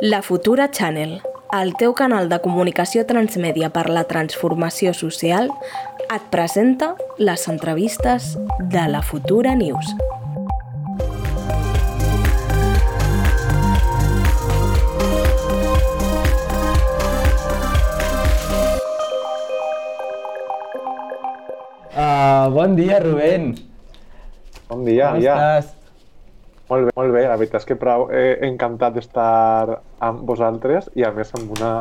La Futura Channel, el teu canal de comunicació transmèdia per la transformació social, et presenta les entrevistes de la Futura News. Uh, bon dia, Rubén. Bon dia, Com ja. estàs? Molt bé, molt bé. La veritat és que prou eh, encantat d'estar amb vosaltres i a més amb una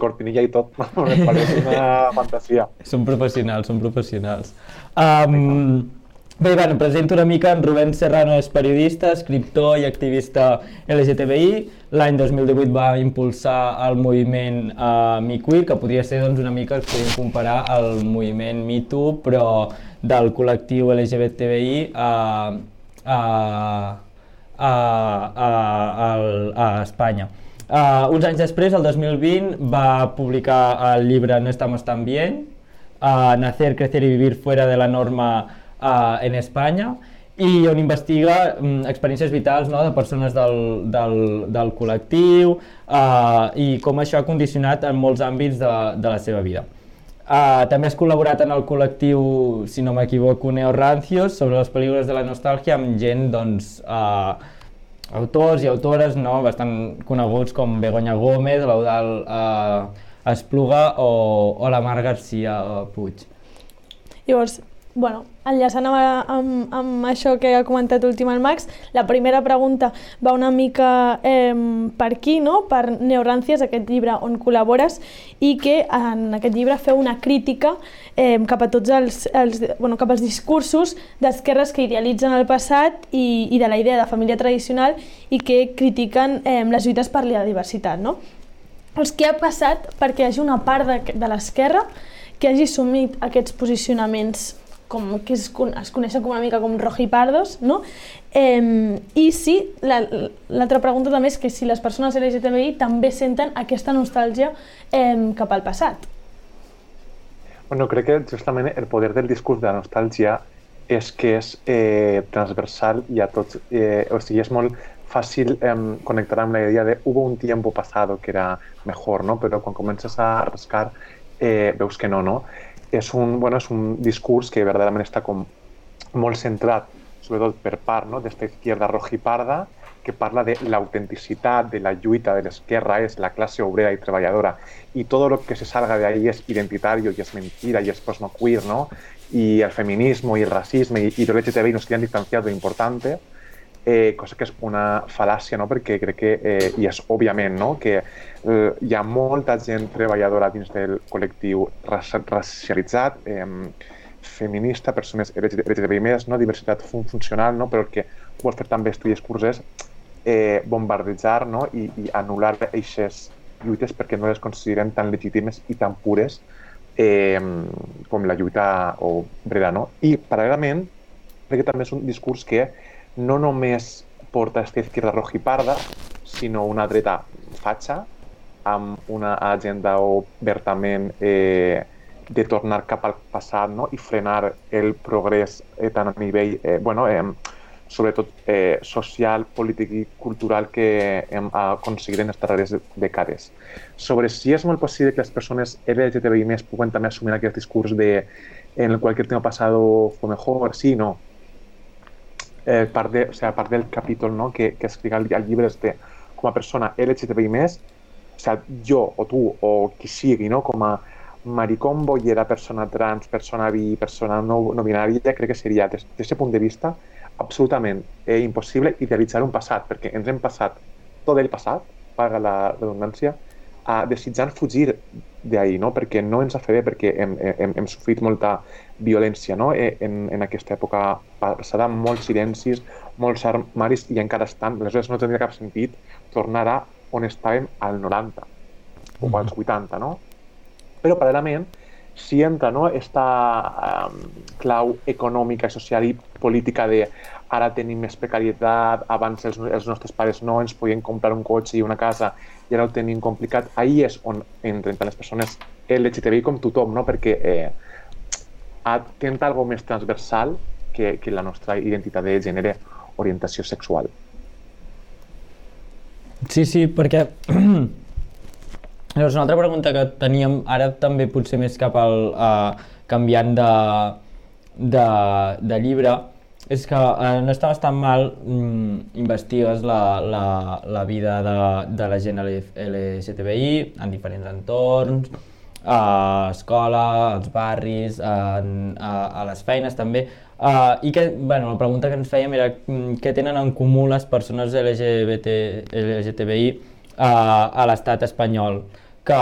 cortinilla i tot. Me pareix una fantasia. Som professionals, som professionals. Um, bé, bueno, presento una mica. En Rubén Serrano és periodista, escriptor i activista LGTBI. L'any 2018 va impulsar el moviment uh, MeQueer, que podria ser doncs, una mica, es podríem comparar al moviment MeToo, però del col·lectiu LGBTBI a, a, a, a, a, a Espanya. Uh, uns anys després, el 2020, va publicar el llibre No estamos tan bien, uh, Nacer, crecer y vivir fuera de la norma uh, en Espanya, i on investiga um, experiències vitals no, de persones del, del, del col·lectiu uh, i com això ha condicionat en molts àmbits de, de la seva vida. Uh, també has col·laborat en el col·lectiu, si no m'equivoco, Neo Rancios, sobre les pel·lícules de la nostàlgia, amb gent, doncs, uh, autors i autores no, bastant coneguts com Begoña Gómez, l'Eudal uh, Espluga o, o la Mar Garcia uh, Puig. Llavors, bueno, enllaçant amb, amb, amb això que ha comentat últim el Max, la primera pregunta va una mica eh, per aquí, no? per Neoràncies, aquest llibre on col·labores, i que en aquest llibre feu una crítica eh, cap a tots els, els, bueno, cap als discursos d'esquerres que idealitzen el passat i, i de la idea de família tradicional i que critiquen eh, les lluites per la diversitat. No? Doncs què ha passat perquè hi hagi una part de, de l'esquerra que hagi assumit aquests posicionaments com que es, es coneixen com una mica com rojipardos, no? Eh, I sí, l'altra la, pregunta també és que si les persones LGTBI també senten aquesta nostàlgia eh, cap al passat. Bueno, crec que justament el poder del discurs de la nostàlgia és que és eh, transversal i a tots, eh, o sigui, és molt fàcil eh, connectar amb la idea de hubo un tiempo pasado que era mejor, no? Però quan comences a rascar eh, veus que no, no? És un, bueno, és un discurs que verdaderament està com molt centrat, sobretot per part no? d'esta izquierda rojiparda, que parla de l'autenticitat de la lluita de l'esquerra, és la classe obrera i treballadora, i tot el que se salga de ahí és identitari i és mentira i és posmoqueer, ¿no? Y el feminismo y el racismo y, y el LGTBI nos quieren distanciar lo importante, eh, cosa que és una fal·làcia, no? perquè crec que, eh, i és òbviament, no? que eh, hi ha molta gent treballadora dins del col·lectiu racialitzat, eh, feminista, persones LGTBI+, no? diversitat fun funcional, no? però el que vol fer també estudis curses eh, bombardejar no? I, i anul·lar aquestes lluites perquè no les consideren tan legítimes i tan pures eh, com la lluita obrera. No? I, paral·lelament, crec que també és un discurs que no només porta aquesta izquierda rojiparda, sinó una dreta fatxa, amb una agenda obertament eh, de tornar cap al passat no? i frenar el progrés eh, tant a nivell, eh, bueno, eh, sobretot eh, social, polític i cultural que hem aconseguit en les darreres dècades. Sobre si és molt possible que les persones LGTBI més puguen també assumir aquest discurs de en el cualquier tema pasado fue mejor, sí, no. Eh, part, de, o sea, part del capítol no, que, que escric al, al llibre és de com a persona LGTBI o sea, jo o tu o qui sigui, no, com a maricón, bollera, persona trans, persona bi, persona no, no binària, crec que seria, des d'aquest punt de vista, absolutament eh, impossible idealitzar un passat, perquè ens hem passat tot el passat, paga la redundància, a desitjant fugir d'ahir, no? perquè no ens ha fet bé, perquè hem, hem, hem sofrit molta violència no? en, en aquesta època passada, molts silencis, molts armaris i encara estan, aleshores no tindria cap sentit tornar a on estàvem al 90 o als 80, no? Però paral·lelament, si entra no, esta um, clau econòmica, social i política de ara tenim més precarietat, abans els, els nostres pares no ens podien comprar un cotxe i una casa i ara ho tenim complicat, ahí és on entren les persones LGTBI com tothom, no? perquè eh, atenta algo més transversal que, que la nostra identitat de gènere, orientació sexual. Sí, sí, perquè... Llavors, una altra pregunta que teníem ara també potser més cap al... Uh, canviant de, de, de llibre, és que eh, no està bastant mal mm, investigues la, la, la vida de, de la gent LGTBI en diferents entorns, a escola, als barris, a, a, a les feines també, Uh, I que, bueno, la pregunta que ens fèiem era mm, què tenen en comú les persones LGBT, LGTBI uh, a l'estat espanyol, que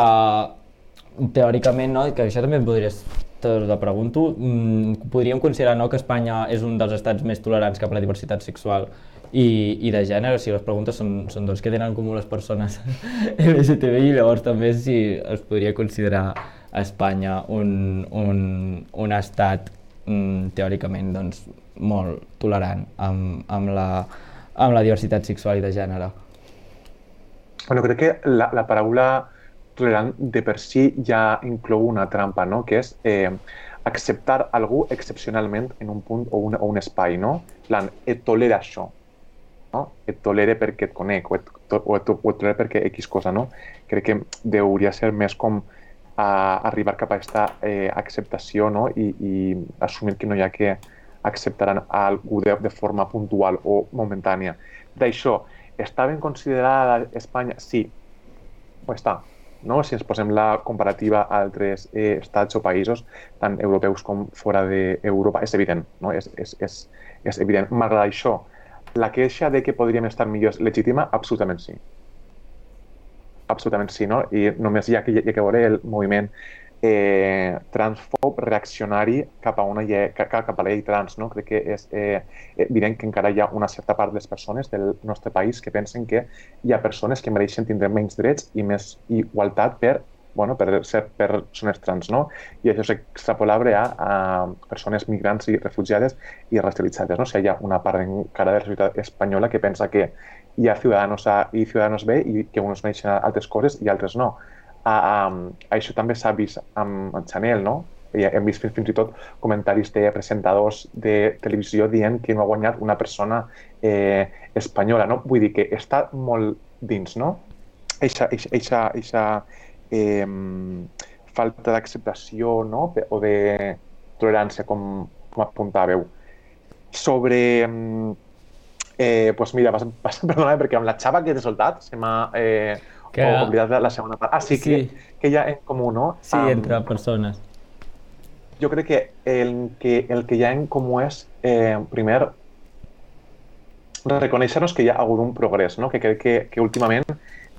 teòricament, no, que això també podries te la pregunto, mm, podríem considerar no, que Espanya és un dels estats més tolerants cap a la diversitat sexual i, i de gènere, si les preguntes són, són doncs, què tenen en comú les persones LGTBI, llavors també si es podria considerar Espanya un, un, un estat mm, teòricament doncs, molt tolerant amb, amb, la, amb la diversitat sexual i de gènere. Bueno, crec que la, la paraula tolerant de per si ja inclou una trampa, no? que és eh, acceptar algú excepcionalment en un punt o un, o un espai, no? plan, et tolera això, no? et tolere perquè et conec, o et, o et, o et tolere perquè X cosa, no? Crec que hauria ser més com a arribar cap a aquesta eh, acceptació no? I, i assumir que no hi ha que acceptar algú de, de forma puntual o momentània. D'això, està ben considerada Espanya? Sí, ho està. No? Si ens posem la comparativa a altres eh, estats o països, tant europeus com fora d'Europa, és evident, no? és, és, és, és evident. Malgrat això, la queixa de que podríem estar millor és legítima? Absolutament sí absolutament sí, no? I només hi ha, hi ha que veure el moviment eh, transfob reaccionari cap a una llei, cap, a la llei trans, no? Crec que és eh, evident que encara hi ha una certa part de les persones del nostre país que pensen que hi ha persones que mereixen tindre menys drets i més igualtat per bueno, per ser persones trans, no? I això és extrapolable a, a persones migrants i refugiades i racialitzades, no? O sigui, hi ha una part encara de la societat espanyola que pensa que hi ha ciutadans A i ciutadans B i que uns mereixen altres coses i altres no. A, a, això també s'ha vist amb Chanel, no? I hem vist fins, i tot comentaris de presentadors de televisió dient que no ha guanyat una persona eh, espanyola, no? Vull dir que està molt dins, no? Eixa, eixa, eixa, eixa eh, falta d'acceptació no? o de tolerància, com, com apuntàveu. Sobre Eh, pues mira, vas, vas, perdona, perquè amb la xava que t'he soltat se m'ha eh, que... oblidat la, la segona part. Ah, sí, sí. Que, que hi ha en comú, no? Sí, um, entre persones. Jo crec que el que, el que hi ha en comú és, eh, primer, reconèixer-nos que hi ha hagut un progrés, no? que crec que, que últimament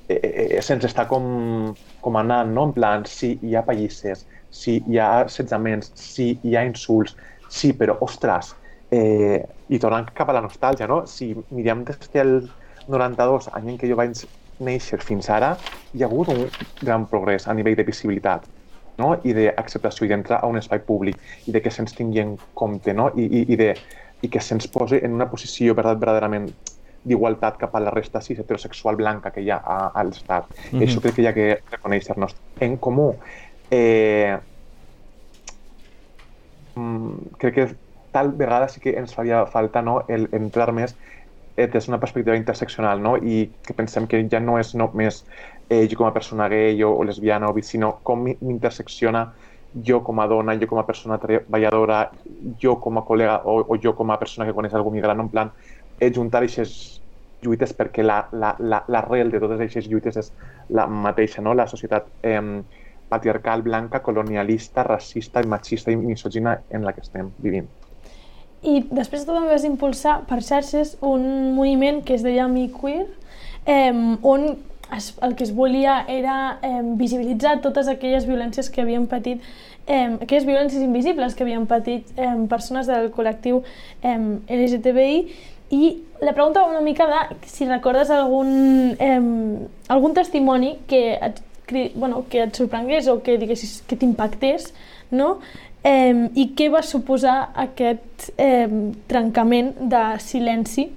eh, eh, se'ns està com, com anant, no? en plan, sí, hi ha pallisses, sí, hi ha assetjaments, sí, hi ha insults, sí, però, ostres, Eh, I tornant cap a la nostàlgia, no? si mirem des del 92, any en què jo vaig néixer fins ara, hi ha hagut un gran progrés a nivell de visibilitat no? i d'acceptació i d'entrar a un espai públic i de que se'ns tingui en compte no? I, i, i, de, i que se'ns posi en una posició verdaderament d'igualtat cap a la resta cis heterosexual blanca que hi ha a, a l'Estat. Mm -hmm. Això crec que hi ha que reconèixer-nos. En comú, eh, mm, crec que tal vegada sí que ens faria falta no, el entrar més eh, des d'una perspectiva interseccional no? i que pensem que ja no és només eh, jo com a persona gay o, o lesbiana o bi, sinó com m'intersecciona jo com a dona, jo com a persona treballadora, jo com a col·lega o, o jo com a persona que coneix algú migrant, en plan, eh, juntar aquestes lluites perquè l'arrel la, la, la de totes aquestes lluites és la mateixa, no? la societat eh, patriarcal, blanca, colonialista, racista, machista i misogina en la que estem vivint. I després tu també vas impulsar per xarxes un moviment que es deia Mi Queer, eh, on es, el que es volia era eh, visibilitzar totes aquelles violències que havien patit, eh, aquelles violències invisibles que havien patit eh, persones del col·lectiu eh, LGTBI i la pregunta va una mica de si recordes algun, eh, algun testimoni que et, bueno, que et sorprengués o que diguessis que t'impactés, no? Eh, I què va suposar aquest eh, trencament de silenci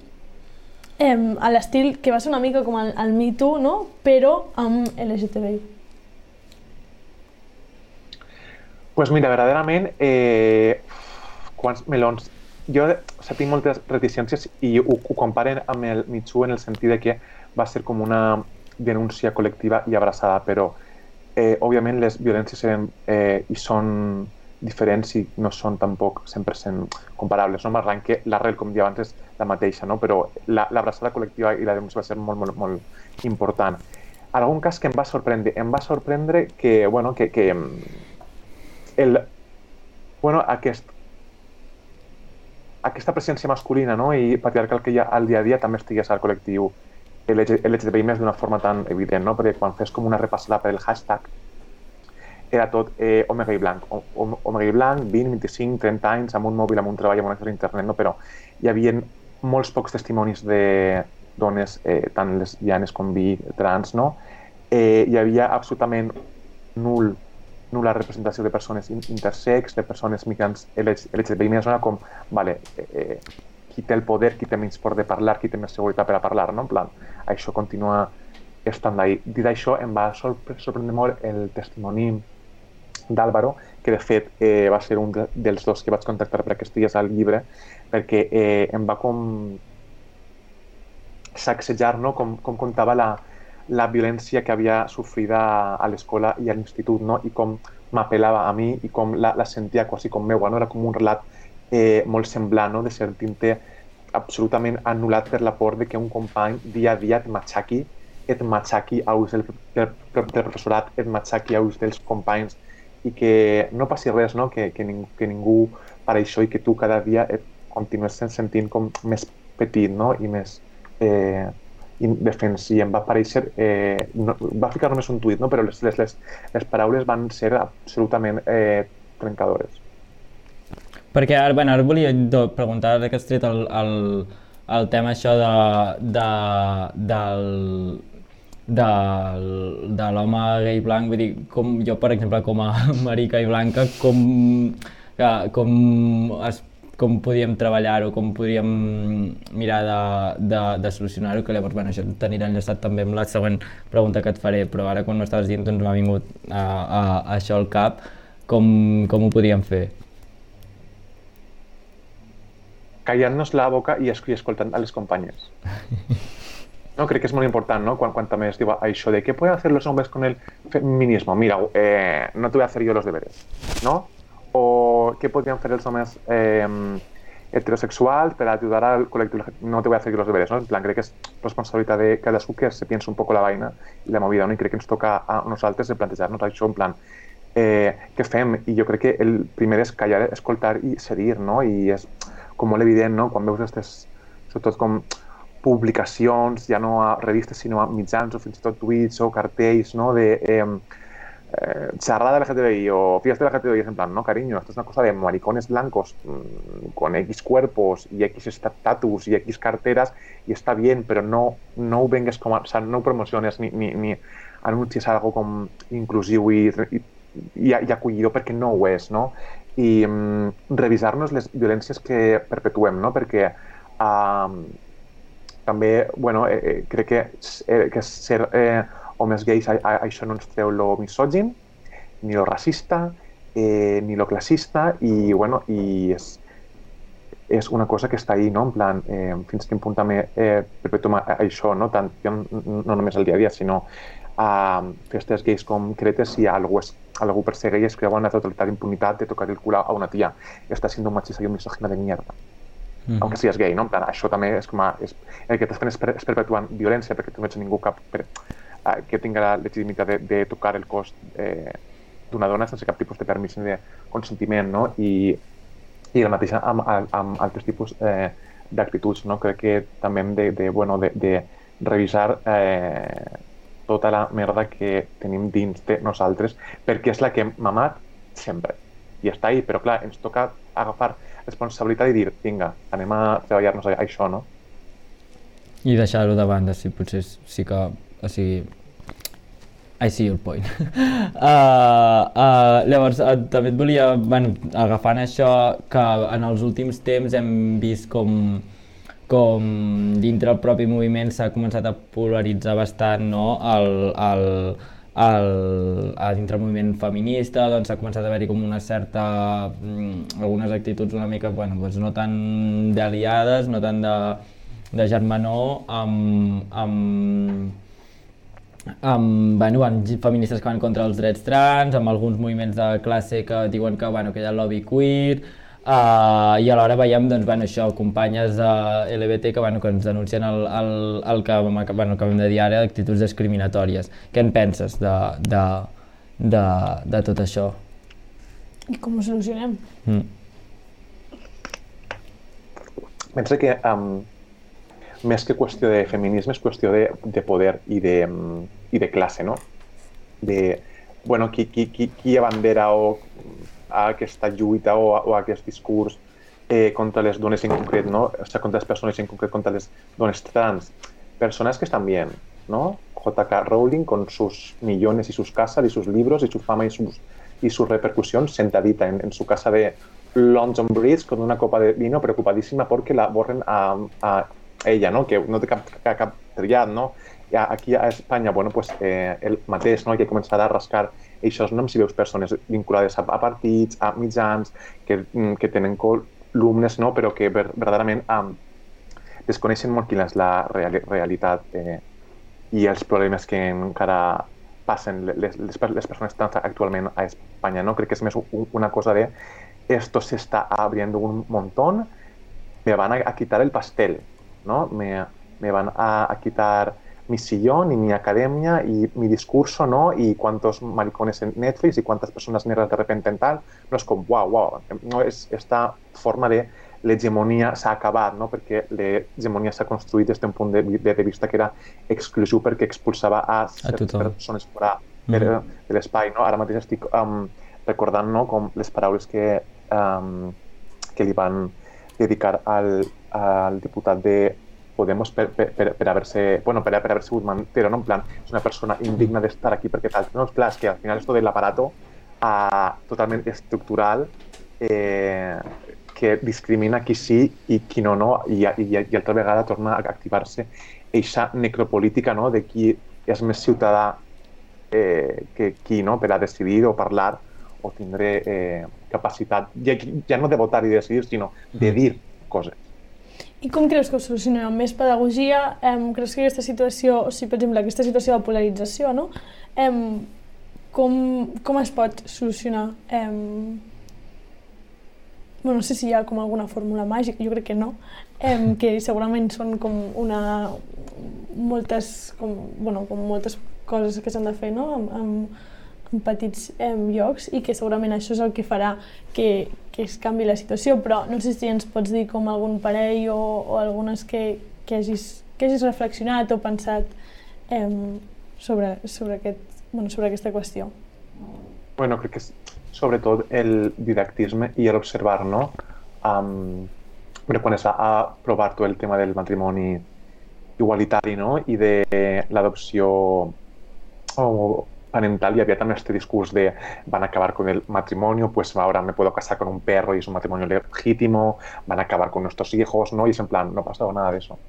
eh, a l'estil que va ser una mica com el, el Me Too, no? però amb LGTBI? pues mira, verdaderament, eh, quants melons... Jo o sigui, tinc moltes reticències i ho, ho comparen amb el Too en el sentit de que va ser com una denúncia col·lectiva i abraçada, però eh, òbviament les violències eren eh, i són diferents i no són tampoc 100% comparables, no? malgrat que l'arrel, com dia abans, és la mateixa, no? però l'abraçada la, col·lectiva i la denúncia va ser molt, molt, molt important. Algun cas que em va sorprendre, em va sorprendre que, bueno, que, que el, bueno, aquest, aquesta presència masculina no? i patriarcal que hi ha al dia a dia també estigués al col·lectiu LGTBI més d'una forma tan evident, no? perquè quan fes com una repassada per el hashtag era tot eh, omega i blanc. O, omega i blanc, 20, 25, 30 anys, amb un mòbil, amb un treball, amb un accés a internet, no? però hi havia molts pocs testimonis de dones, eh, tant lesbianes com bi, trans, no? Eh, hi havia absolutament nul nul·la representació de persones intersex, de persones migrants LGTBI, més zona com, vale, eh, eh, qui té el poder, qui té menys por de parlar, qui té més seguretat per a parlar, no? En plan, això continua estant ahí. Dit això, em va sorprendre molt el testimoni d'Àlvaro, que de fet eh, va ser un de, dels dos que vaig contactar per aquests dies al llibre, perquè eh, em va com sacsejar no? com, com contava la, la violència que havia sofrit a, l'escola i a l'institut no? i com m'apel·lava a mi i com la, la sentia quasi com meua. No? Era com un relat eh, molt semblant, no? de sentir-te absolutament anul·lat per la por de que un company dia a dia et matxaqui, et matxaqui a ulls del, del, del professorat, et matxaqui a ulls dels companys i que no passi res, no? Que, que, ningú, que ningú per això i que tu cada dia et continues sentint com més petit no? i més eh, indefens i em va aparèixer eh, no, va ficar només un tuit no? però les, les, les, les paraules van ser absolutament eh, trencadores perquè ara, bueno, ara volia preguntar que has tret el, el, el tema això de, de, del, de, de l'home gay blanc, vull dir, com jo, per exemple, com a marica i blanca, com, com, es, com podíem treballar-ho, com podríem mirar de, de, de solucionar-ho, que llavors, bueno, això t'anirà enllaçat també amb la següent pregunta que et faré, però ara quan m'estaves dient doncs m'ha vingut a, a, a això al cap, com, com ho podíem fer? callant-nos la boca i escoltant a les companyes. No, crec que és molt important, ¿no? Quan, quan també es diu això de què poden fer els homes con el feminismo? Mira, eh, no te voy a hacer yo los deberes, ¿no? O què podrien fer els homes eh, heterosexuals per ajudar al col·lectiu? No te voy a hacer yo los deberes, ¿no? En plan, crec que és responsabilitat de cadascú que se piensa un poco la vaina i la movida, no? I crec que ens toca a nosaltres de plantejar-nos això en plan, eh, què fem? I jo crec que el primer és callar, escoltar i cedir, no? I és com molt evident, no? Quan veus aquestes, sobretot com publicacions, ja no a revistes, sinó a mitjans o fins i o cartells, ¿no? De eh, eh, charrada LGTBI o fiesta LGTBI, es en plan, no, cariño, esto es una cosa de maricones blancos mmm, con X cuerpos y X estatus y X carteras y está bien, pero no, no vengues com a, o sea, no promociones ni, ni, anuncies algo com inclusiu i, i, i, no ho és, no? I mm, revisar-nos les violències que perpetuem, no? Perquè eh, també, bueno, eh, eh, crec que, eh, que ser eh, homes gais, a, a, això no ens treu lo misògin, ni lo racista, eh, ni lo classista, i, bueno, i és, és una cosa que està ahí, no? En plan, eh, fins quin punt també eh, perpetuem això, no? Tant, no només el dia a dia, sinó a festes gais com cretes si algú, és, algú persegueix es creu en la totalitat impunitat de tocar el cul a una tia. Està sent un machista i un misògina de mierda mm -hmm. aunque sigues gay, no? En plan, això també és com a, és, el que t'està fent és, per, és perpetuant violència perquè tu no ets ningú cap per, uh, que tinga la legitimitat de, de tocar el cos eh, d'una dona sense cap tipus de permís ni de consentiment, no? I, i el mateix amb, amb, amb altres tipus eh, d'actituds, no? Crec que també hem de, de, bueno, de, de revisar eh, tota la merda que tenim dins de nosaltres perquè és la que hem mamat sempre i està ahí, però clar, ens toca agafar responsabilitat i dir, vinga, anem a treballar-nos això, no? I deixar-ho de banda, si potser sí que... O sigui, I see your point. uh, uh, llavors, uh, també et volia, bueno, agafant això, que en els últims temps hem vist com, com dintre el propi moviment s'ha començat a polaritzar bastant no? el, el, el, a dintre del moviment feminista doncs, ha començat a haver-hi com una certa mm, algunes actituds una mica bueno, doncs no tan d'aliades, no tant de de germanor amb, amb, amb, bueno, amb feministes que van contra els drets trans, amb alguns moviments de classe que diuen que, bueno, que hi ha lobby queer, Uh, I alhora veiem doncs, bueno, això, companyes de LBT que, bueno, que ens denuncien el, el, el que bueno, acabem de dir ara, actituds discriminatòries. Què en penses de, de, de, de tot això? I com ho solucionem? Mm. Penso que um, més que qüestió de feminisme és qüestió de, de poder i de, um, i de classe, no? De, bueno, qui, qui, qui, qui abandera o a aquesta lluita o, o a aquest discurs eh, contra les dones en concret, ¿no? O sea, contra les persones en concret, contra les dones trans. Personas que están bien, ¿no? J.K. Rowling con sus millones y sus casas y sus libros y su fama y, sus, y su repercusión sentadita en, en su casa de London Bridge con una copa de vino preocupadísima porque la borren a, a ella, no? que no té cap, cap, no? Aquí a Espanya, bueno, pues, eh, el mateix, no? que començarà a rascar aquests noms si veus persones vinculades a, a partits, a mitjans, que, mm, que tenen columnes, no? però que verdaderament um, desconeixen molt quina és la real, realitat eh, i els problemes que encara passen les, les, les persones trans actualment a Espanya. No? Crec que és més una cosa de esto se está abriendo un montón, me van a, quitar el pastel, ¿no? Me, me van a, a, quitar mi sillón y mi academia y mi discurso, ¿no? Y cuántos maricones en Netflix y cuántas personas negras de repente en tal. No es como, wow, wow. No es esta forma de l'hegemonia s'ha acabat, no? perquè l'hegemonia s'ha construït des d'un punt de, de, de vista que era exclusiu perquè expulsava a a persones fora mm -hmm. de l'espai. No? Ara mateix estic um, recordant no? com les paraules que um, que li van dedicar al, al diputat de Podemos per, per, per, per haver-se bueno, per, per però no en plan, és una persona indigna d'estar aquí perquè tal. No, clar, és que al final esto del aparato uh, totalment estructural eh, que discrimina qui sí i qui no, no, i, i, i altra vegada torna a activar-se eixa necropolítica no, de qui és més ciutadà eh, que qui no, per a decidir o parlar o tindré eh, capacitat, ja, ja no de votar i decidir, sinó de dir coses. I com creus que ho solucionem? Amb més pedagogia? Em, creus que aquesta situació, o sigui, per exemple, aquesta situació de polarització, no? Em, com, com es pot solucionar? Em, bueno, no sé si hi ha com alguna fórmula màgica, jo crec que no, em, que segurament són com una moltes, com, bueno, com moltes coses que s'han de fer, no? Amb, amb, en petits eh, llocs i que segurament això és el que farà que, que es canvi la situació, però no sé si ens pots dir com algun parell o, o algunes que, que, hagis, que hagis reflexionat o pensat eh, sobre, sobre, aquest, bueno, sobre aquesta qüestió. Bueno, crec que és sobretot el didactisme i l'observar, no? Um, però quan es va aprovar tot el tema del matrimoni igualitari no? i de l'adopció o parental y había también este discurso de van a acabar con el matrimonio, pues ahora me puedo casar con un perro y es un matrimonio legítimo, van a acabar con nuestros hijos, ¿no? Y es en plan, no ha pasado nada de eso.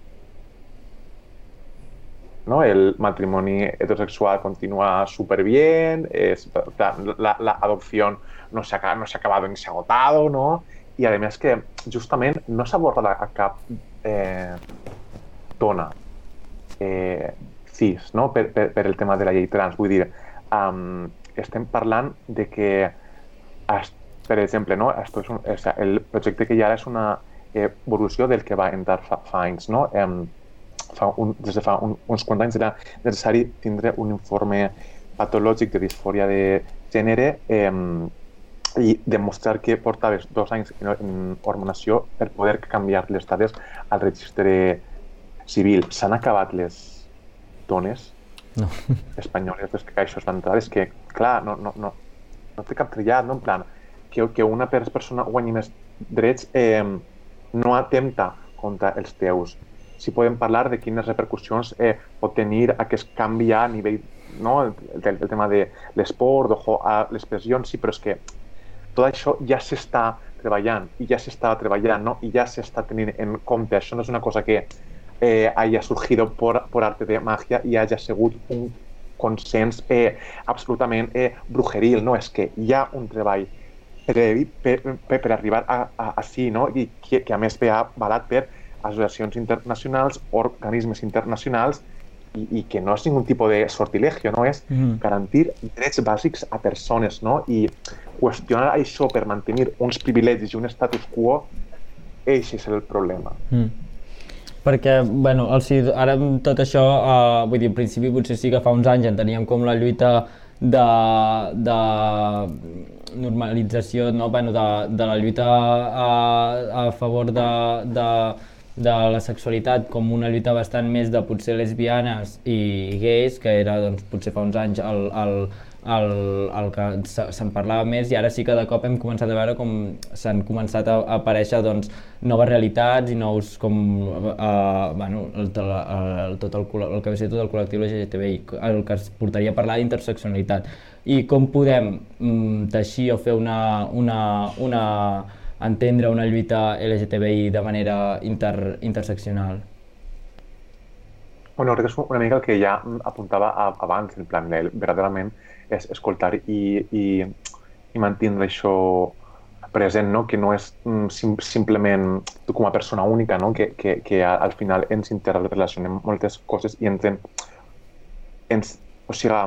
¿no? El matrimonio heterosexual continúa súper bien, es, la, adopción no se, ha, no se ha acabado ni se ha agotado, ¿no? Y además que justamente no se aborda a cap eh, eh, cis, no? Per, per, per el tema de la llei trans. Vull dir, um, estem parlant de que, per exemple, no? Esto és un, o sea, el projecte que hi ha és una evolució del que va entrar fa, fa anys. No? Um, fa un, des de fa un, uns quants anys era necessari tindre un informe patològic de disfòria de gènere eh, i demostrar que portaves dos anys en, en hormonació per poder canviar les dades al registre civil. S'han acabat les dones no. espanyoles des que això es va entrar, és que, clar, no, no, no, no té cap trillat, no? En plan, que, que una persona guanyi més drets eh, no atempta contra els teus. Si podem parlar de quines repercussions eh, pot tenir aquest canvi a nivell no? el, el, el tema de l'esport, a les pressions, sí, però és que tot això ja s'està treballant i ja s'està treballant no? i ja s'està tenint en compte. Això no és una cosa que eh, haya surgido por, por arte de magia i hagi sigut un consens eh, absolutament eh, brujeril, no? És que hi ha un treball previ per, per, per arribar a, a, a sí, no? I que, que a més ve avalat per associacions internacionals, organismes internacionals, i, i que no és ningun tipus de sortilegio, no? És Mhm. garantir drets bàsics a persones, no? I qüestionar això per mantenir uns privilegis i un status quo, eix és el problema. Mm. Perquè, bueno, sigui, ara amb tot això, uh, vull dir, en principi potser sí que fa uns anys enteníem com la lluita de, de normalització, no? bueno, de, de la lluita a, a favor de, de, de la sexualitat com una lluita bastant més de potser lesbianes i gais, que era doncs, potser fa uns anys el, el, el, el que se- se'n parlava més i ara sí que de cop hem començat a veure com s'han començat a, a aparèixer doncs, noves realitats i nous com uh, bueno, el, el, el, tot el, el que ve ser tot el col·lectiu LGTBI, el que es portaria a parlar d'interseccionalitat i com podem mm, teixir o fer una, una, una entendre una lluita LGTBI de manera inter, interseccional. Bueno, crec que és una mica el que ja apuntava a- abans, en plan, el, verdaderament és escoltar i, i, i mantenir això present, no? que no és mm, sim, simplement tu com a persona única, no? que, que, que al final ens interrelacionem moltes coses i ens, en- ens, o sigui,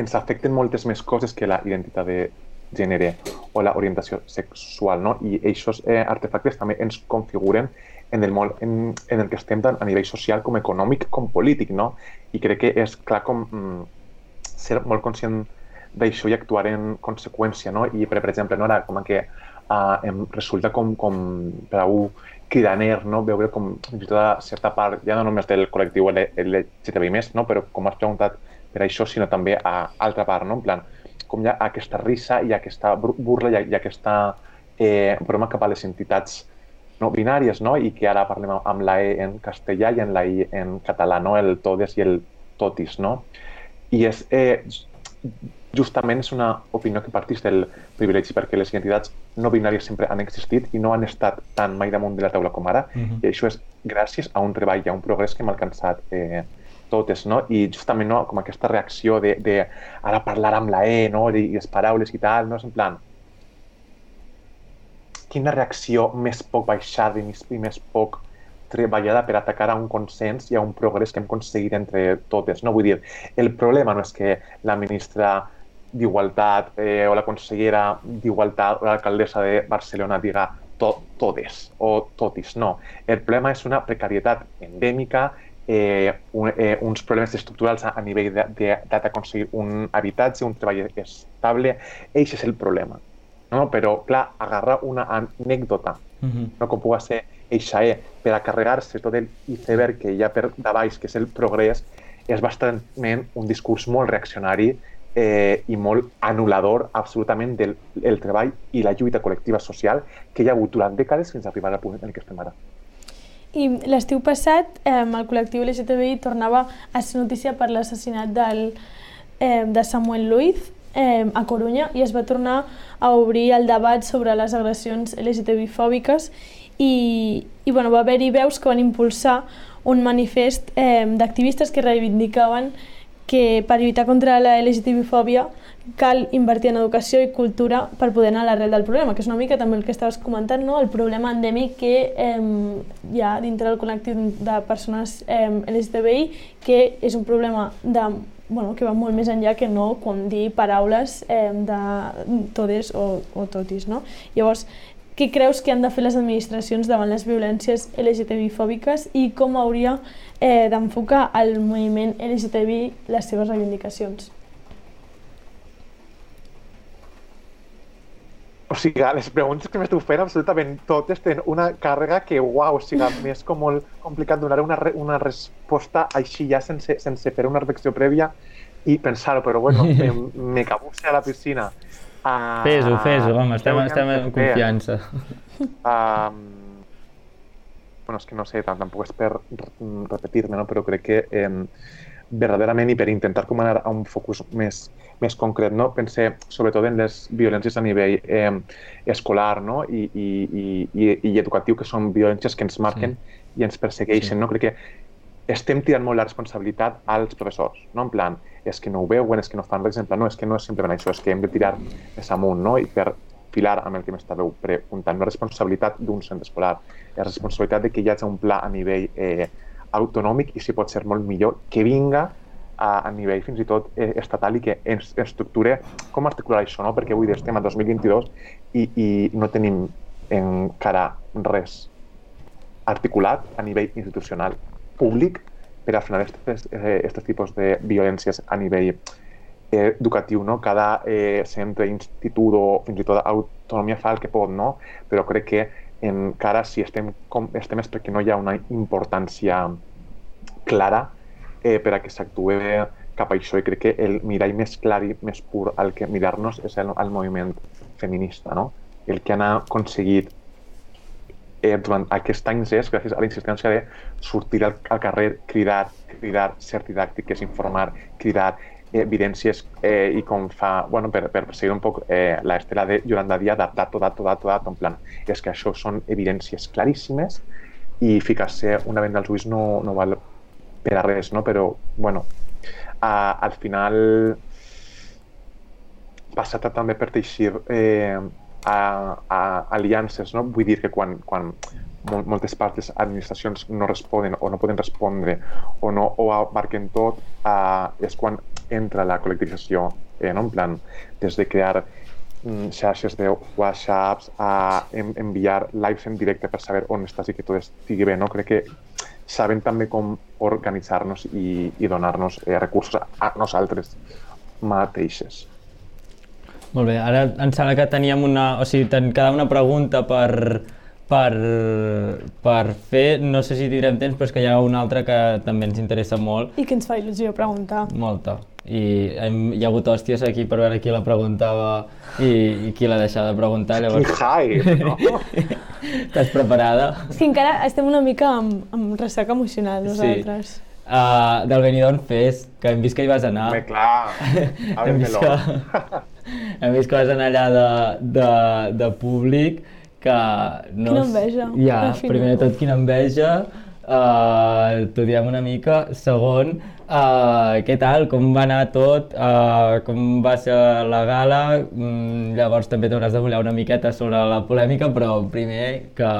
ens afecten moltes més coses que la identitat de gènere o la orientació sexual, no? I aquests eh, artefactes també ens configuren en el, món, en, en el que estem tant a nivell social com econòmic com polític, no? I crec que és clar com mm, ser molt conscient d'això i actuar en conseqüència, no? I, per, per exemple, no era com que uh, em resulta com, com per a un cridaner, no? Veure com fins i tot a certa part, ja no només del col·lectiu LGTBI+, no? Però com has preguntat per això, sinó també a altra part, no? En plan, com hi ha aquesta risa i aquesta bur- burla i, i aquesta eh, broma cap a les entitats no binàries, no? I que ara parlem amb la E en castellà i en la I en català, no? El todes i el totis, no? I és, eh, justament és una opinió que partís del privilegi perquè les identitats no binàries sempre han existit i no han estat tan mai damunt de la taula com ara Mhm. i això és gràcies a un treball i a un progrés que hem alcançat eh, totes, no? I justament no, com aquesta reacció de, de ara parlar amb la E, no? I les paraules i tal, no? És en plan, quina reacció més poc baixada i més, poc treballada per atacar a un consens i a un progrés que hem aconseguit entre totes. No? Vull dir, el problema no és que la ministra d'Igualtat eh, o la consellera d'Igualtat o l'alcaldessa de Barcelona diga to todes o totis, no. El problema és una precarietat endèmica, eh, un, eh, uns problemes estructurals a, a nivell d'aconseguir un habitatge, un treball estable, eix és el problema. No? Però, clar, agarrar una anècdota Mhm. no com pugui ser eixa E, per a carregar-se tot el iceberg que hi ha per davall, que és el progrés, és bastantment un discurs molt reaccionari eh, i molt anul·lador absolutament del el treball i la lluita col·lectiva social que hi ha hagut durant dècades fins a arribar al punt en què estem ara. I l'estiu passat eh, el col·lectiu LGTBI tornava a ser notícia per l'assassinat del, eh, de Samuel Luiz eh, a Corunya i es va tornar a obrir el debat sobre les agressions LGTBI-fòbiques i, i bueno, va haver-hi veus que van impulsar un manifest eh, d'activistes que reivindicaven que per lluitar contra la LGTBI-fòbia cal invertir en educació i cultura per poder anar a l'arrel del problema, que és una mica també el que estaves comentant, no? el problema endèmic que eh, hi ha dintre del col·lectiu de persones eh, LGTBI, que és un problema de, bueno, que va molt més enllà que no com dir paraules eh, de todes o, o totis. No? Llavors, què creus que han de fer les administracions davant les violències LGTBI-fòbiques i com hauria eh, d'enfocar el moviment LGTBI les seves reivindicacions? O sigui, les preguntes que m'esteu fent absolutament totes tenen una càrrega que, uau, o sigui, m'és com molt complicat donar una, re una resposta així ja sense, sense fer una reflexió prèvia i pensar-ho, però bueno, me, me cabusse a la piscina. Uh, Fes-ho, fes-ho, home, estem, estem en confiança. Um, bueno, és que no sé, tam- tampoc és per repetir-me, no? però crec que eh, verdaderament i per intentar com anar a un focus més, més concret, no? pense sobretot en les violències a nivell eh, escolar no? I, i, i, i, i educatiu, que són violències que ens marquen sí. i ens persegueixen. Sí. No? Crec que estem tirant molt la responsabilitat als professors, no? en plan, és que no ho veuen, és que no fan res, en plan, no, és que no és simplement això, és que hem de tirar més amunt, no? I per filar amb el que m'estàveu preguntant. És responsabilitat d'un centre escolar, és responsabilitat de que hi hagi un pla a nivell eh, autonòmic i si pot ser molt millor que vinga a, a nivell fins i tot eh, estatal i que ens estructure com articular això, no? perquè avui estem a 2022 i, i no tenim encara res articulat a nivell institucional públic per a frenar aquests eh, tipus de violències a nivell eh, educatiu. No? Cada eh, centre, institut o fins i tot autonomia fa el que pot, no? però crec que encara si estem, com, estem és perquè no hi ha una importància clara eh, per a que s'actue cap a això i crec que el mirall més clar i més pur al que mirar-nos és el, el moviment feminista, no? El que han aconseguit eh, durant aquests anys és gràcies a la insistència de sortir al, al carrer, cridar, cridar, ser didàctiques, informar, cridar evidències eh, i com fa, bueno, per, per seguir un poc eh, la estela de Yolanda Díaz, dato, dato, dato, dato, en plan, és que això són evidències claríssimes i ficar-se una venda als ulls no, no val per a res, no? però, bueno, a, al final passa també per teixir eh, a, a aliances, no? Vull dir que quan, quan moltes parts les administracions no responen o no poden respondre o no o abarquen tot, eh, és quan entra la col·lectivització, eh, no? en plan, des de crear mm, xarxes de whatsapps a en, enviar lives en directe per saber on estàs i que tot estigui bé, no? Crec que saben també com organitzar-nos i, i donar-nos eh, recursos a, a nosaltres mateixes. Molt bé, ara em sembla que teníem una... O sigui, ten, cada una pregunta per, per, per fer. No sé si tindrem temps, però és que hi ha una altra que també ens interessa molt. I que ens fa il·lusió preguntar. Molta. I hem, hi ha hagut hòsties aquí per veure qui la preguntava i, i qui l'ha deixat de preguntar. Llavors... Hi, no? Estàs preparada? És que encara estem una mica amb, amb ressac emocional nosaltres. Sí. Uh, del Benidorm Fest, que hem vist que hi vas anar. Home, clar, hem, vist que, hem vist anar allà de, de, de públic que no... Quina enveja. Ja, primer de tot, quina enveja. Uh, T'ho diem una mica. Segon, uh, què tal? Com va anar tot? Uh, com va ser la gala? Mm, llavors també t'hauràs de voler una miqueta sobre la polèmica, però primer, que,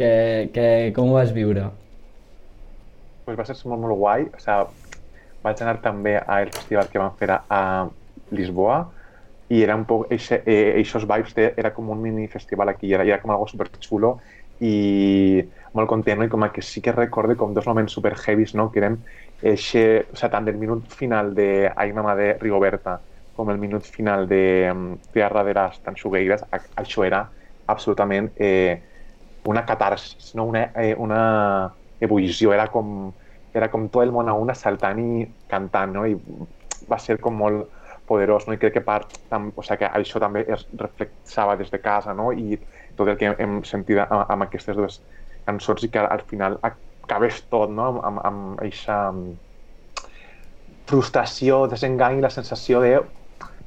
que, que, com ho vas viure? Pues va ser molt, molt guai. O sea, vaig anar també al festival que van fer a, a Lisboa, i era un poc, eixe, eh, eixos vibes de, era com un mini festival aquí, era, era com algo super xulo i molt content, no? i com que sí que recorde com dos moments super heavies, no? que eren eixe, o sea, tant el minut final de Ai Mama de Rigoberta com el minut final de um, Terra de les Tanxugueires, això era absolutament eh, una catarsis, no? una, eh, una ebullició, era com, era com tot el món a una saltant i cantant, no? i va ser com molt, poderós, no? i crec que part, tam, o sigui, que això també es reflexava des de casa, no? i tot el que hem sentit amb, amb aquestes dues cançons i que al final acabés tot no? amb, amb, amb eixa frustració, desengany i la sensació de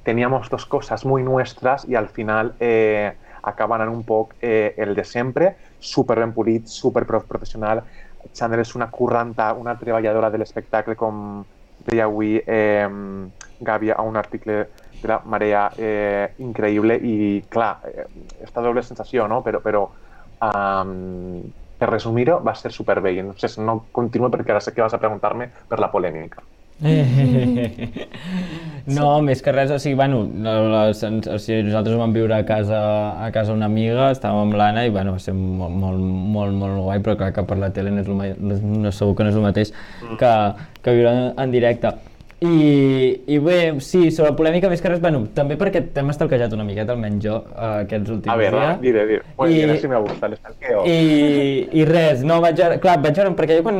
teníamos dos cosas muy nuestras i al final eh, acaba anant un poc eh, el de sempre, super ben polit, super professional. Chandler és una curranta, una treballadora de l'espectacle, com deia avui, eh, Gavi a un article de la Marea eh, increïble i, clar, eh, esta doble sensació, no? Però, però um, per resumir-ho, va ser superbé. No sé, no continuo perquè ara sé que vas a preguntar-me per la polèmica. no, més que res, o sigui, bueno, les, o sigui, nosaltres ho vam viure a casa, a casa una amiga, estàvem amb l'Anna i bueno, va ser molt, molt, molt, molt guai, però clar que per la tele no, és el, no segur que no és el mateix mm. que, que viure en, en directe. I, I bé, sí, sobre la polèmica més que res, bueno, també perquè t'hem estalquejat una miqueta, almenys jo, uh, aquests últims dies. A veure, dies. diré, diré. Bueno, I, si m'ha gustat l'estalqueo. I, I res, no, vaig clar, vaig veure, perquè jo quan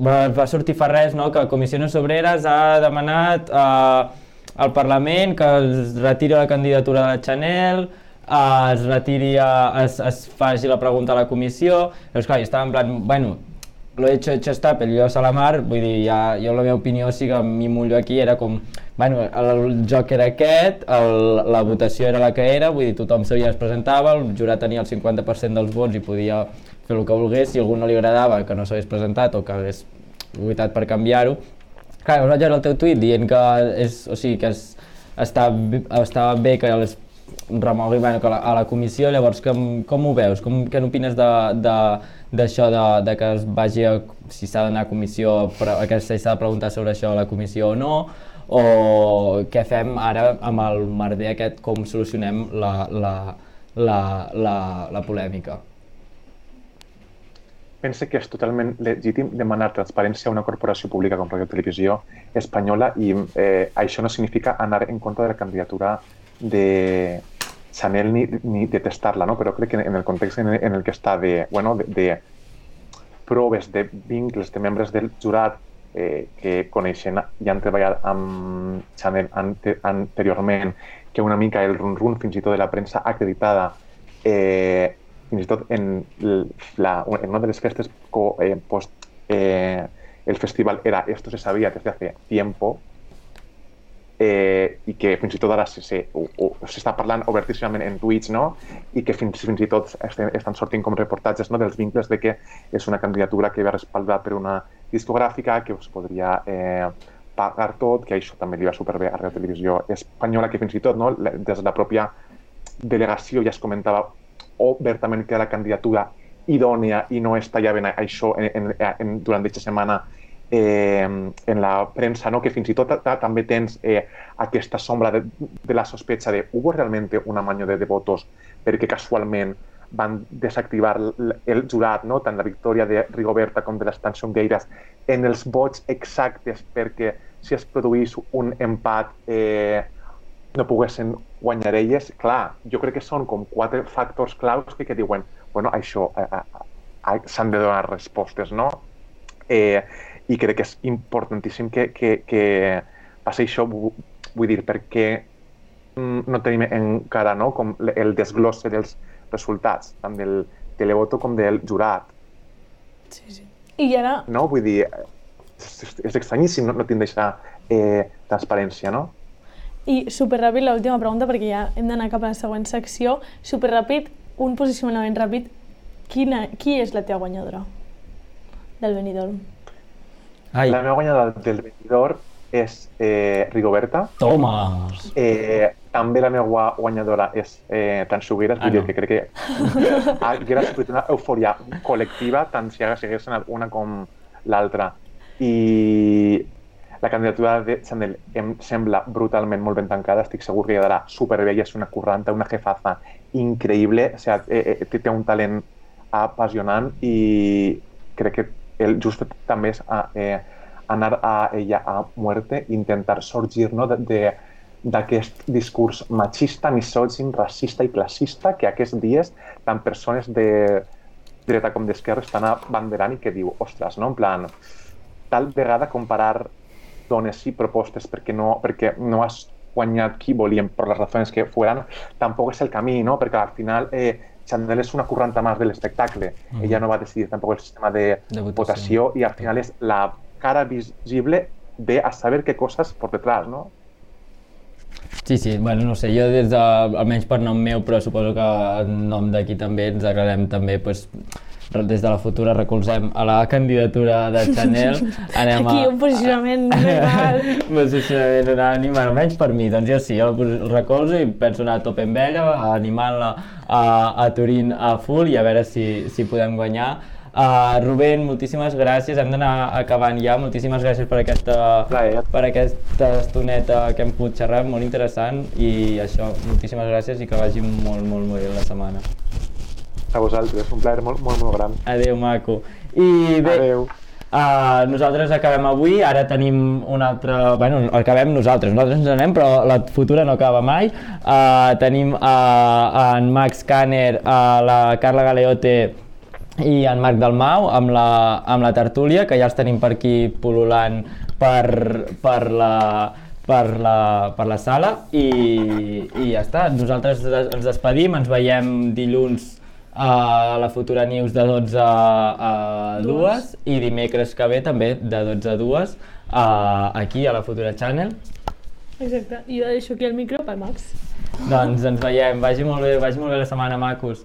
va, va sortir fa res, no, que Comissions Obreres ha demanat uh, al Parlament que es retiri la candidatura de la Chanel, uh, es retiri, es, es faci la pregunta a la comissió, llavors clar, jo estava en plan, bueno, lo hecho, hecho está, pel a la mar, vull dir, ja, jo la meva opinió sí que m'hi mullo aquí, era com, bueno, el joc era aquest, el, la votació era la que era, vull dir, tothom sabia es presentava, el jurat tenia el 50% dels vots i podia fer el que volgués, si algú no li agradava que no s'hagués presentat o que hagués votat per canviar-ho. Clar, vaig veure el teu tuit dient que, és, o sigui, que es, està, estava bé que les remogui bueno, que la, a la comissió, llavors com, com ho veus? Com, què n'opines d'això, de, de, de, de que es vagi a, si s'ha d'anar a comissió, però, que s'ha de preguntar sobre això a la comissió o no, o què fem ara amb el merder aquest, com solucionem la, la, la, la, la polèmica? pense que és totalment legítim demanar transparència a una corporació pública com Radio Televisió Espanyola i eh, això no significa anar en contra de la candidatura de Chanel ni, ni detestar-la, no? però crec que en el context en el, en el que està de, bueno, de, de proves de vincles de membres del jurat eh, que coneixen i han treballat amb Chanel ante, que una mica el run-run fins i tot de la premsa acreditada eh, fins i tot en, la, en una de les festes co, eh, post eh, el festival era Esto se sabía desde hace tiempo eh, i que fins i tot ara s'està parlant obertíssimament en Twitch no? i que fins, fins i tot estan, estan sortint com reportatges no? dels vincles de que és una candidatura que va respaldar per una discogràfica que us podria eh, pagar tot, que això també li va superbé a la televisió espanyola, que fins i tot no? des de la pròpia delegació ja es comentava obertament que la candidatura idònea i no es tallaven això en, en, en, durant aquesta setmana eh, en la premsa, no? que fins i tot també tens eh, aquesta sombra de, de la sospecha de hubo realmente un amaño de, de votos perquè casualment van desactivar el jurat, no? tant la victòria de Rigoberta com de les Tanxongueires, en els vots exactes perquè si es produís un empat eh, no poguessin guanyar elles, clar, jo crec que són com quatre factors claus que, que diuen, bueno, això, eh, eh, eh, s'han de donar respostes, no? Eh, I crec que és importantíssim que, que, que passi això, vull dir, perquè mm, no tenim encara no, com el desglosse dels resultats, tant del televoto com del jurat. Sí, sí. I ara... No, vull dir, és, és estranyíssim no, no tindre aquesta eh, transparència, no? I superràpid, l'última pregunta, perquè ja hem d'anar cap a la següent secció. Superràpid, un posicionament ràpid. Quina, qui és la teva guanyadora del Benidorm? Ai. La meva guanyadora del Benidorm és eh, Rigoberta. Toma! Eh, també la meva guanyadora és eh, Tansugueres, ah, vull no. dir que crec que haguera sigut una eufòria col·lectiva, tant si hagués anat una com l'altra. I la candidatura de Chanel em sembla brutalment molt ben tancada, estic segur que quedarà superbé, és una curranta, una jefaza increïble, o sea, eh, eh, té un talent apassionant i crec que el just també és a, eh, anar a ella a muerte, intentar sorgir no, d'aquest discurs machista, misògin, racista i classista que aquests dies tant persones de dreta com d'esquerra estan abanderant i que diu, ostres, no? en plan, tal vegada comparar dones i propostes perquè no, perquè no has guanyat qui volien per les raons que fueran, tampoc és el camí, no? perquè al final eh, Chandel és una curranta més de l'espectacle. Mm. Ella no va decidir tampoc el sistema de, de votació. votació i al final és la cara visible de a saber què coses per detrás, no? Sí, sí, bueno, no sé, jo des de, almenys per nom meu, però suposo que en nom d'aquí també ens agradem també pues, des de la futura recolzem a la candidatura de Chanel. Anem Aquí a, un posicionament normal. posicionament unànim, almenys per mi, doncs jo sí, jo el recolzo i penso anar a tope amb ella, animant-la a, a Turín a full i a veure si, si podem guanyar. Uh, Rubén, moltíssimes gràcies, hem d'anar acabant ja, moltíssimes gràcies per aquesta, per aquesta estoneta que hem pogut xerrar, molt interessant i això, moltíssimes gràcies i que vagi molt, molt, molt bé la setmana. A vosaltres, un plaer molt, molt, molt gran. Adéu, maco. I bé, Adéu. Uh, nosaltres acabem avui, ara tenim un altre... Bueno, acabem nosaltres, nosaltres ens anem, però la futura no acaba mai. Uh, tenim uh, en Max Kanner, uh, la Carla Galeote i en Marc Dalmau amb la, amb la tertúlia, que ja els tenim per aquí pol·lulant per, per la, per la, per la sala i, i ja està, nosaltres ens despedim, ens veiem dilluns a la Futura News de 12 a 2 i dimecres que ve també de 12 a 2 a, aquí a la Futura Channel. Exacte, i jo deixo aquí el micro per Max. Doncs ens veiem, vagi molt bé, vagi molt bé la setmana, macos.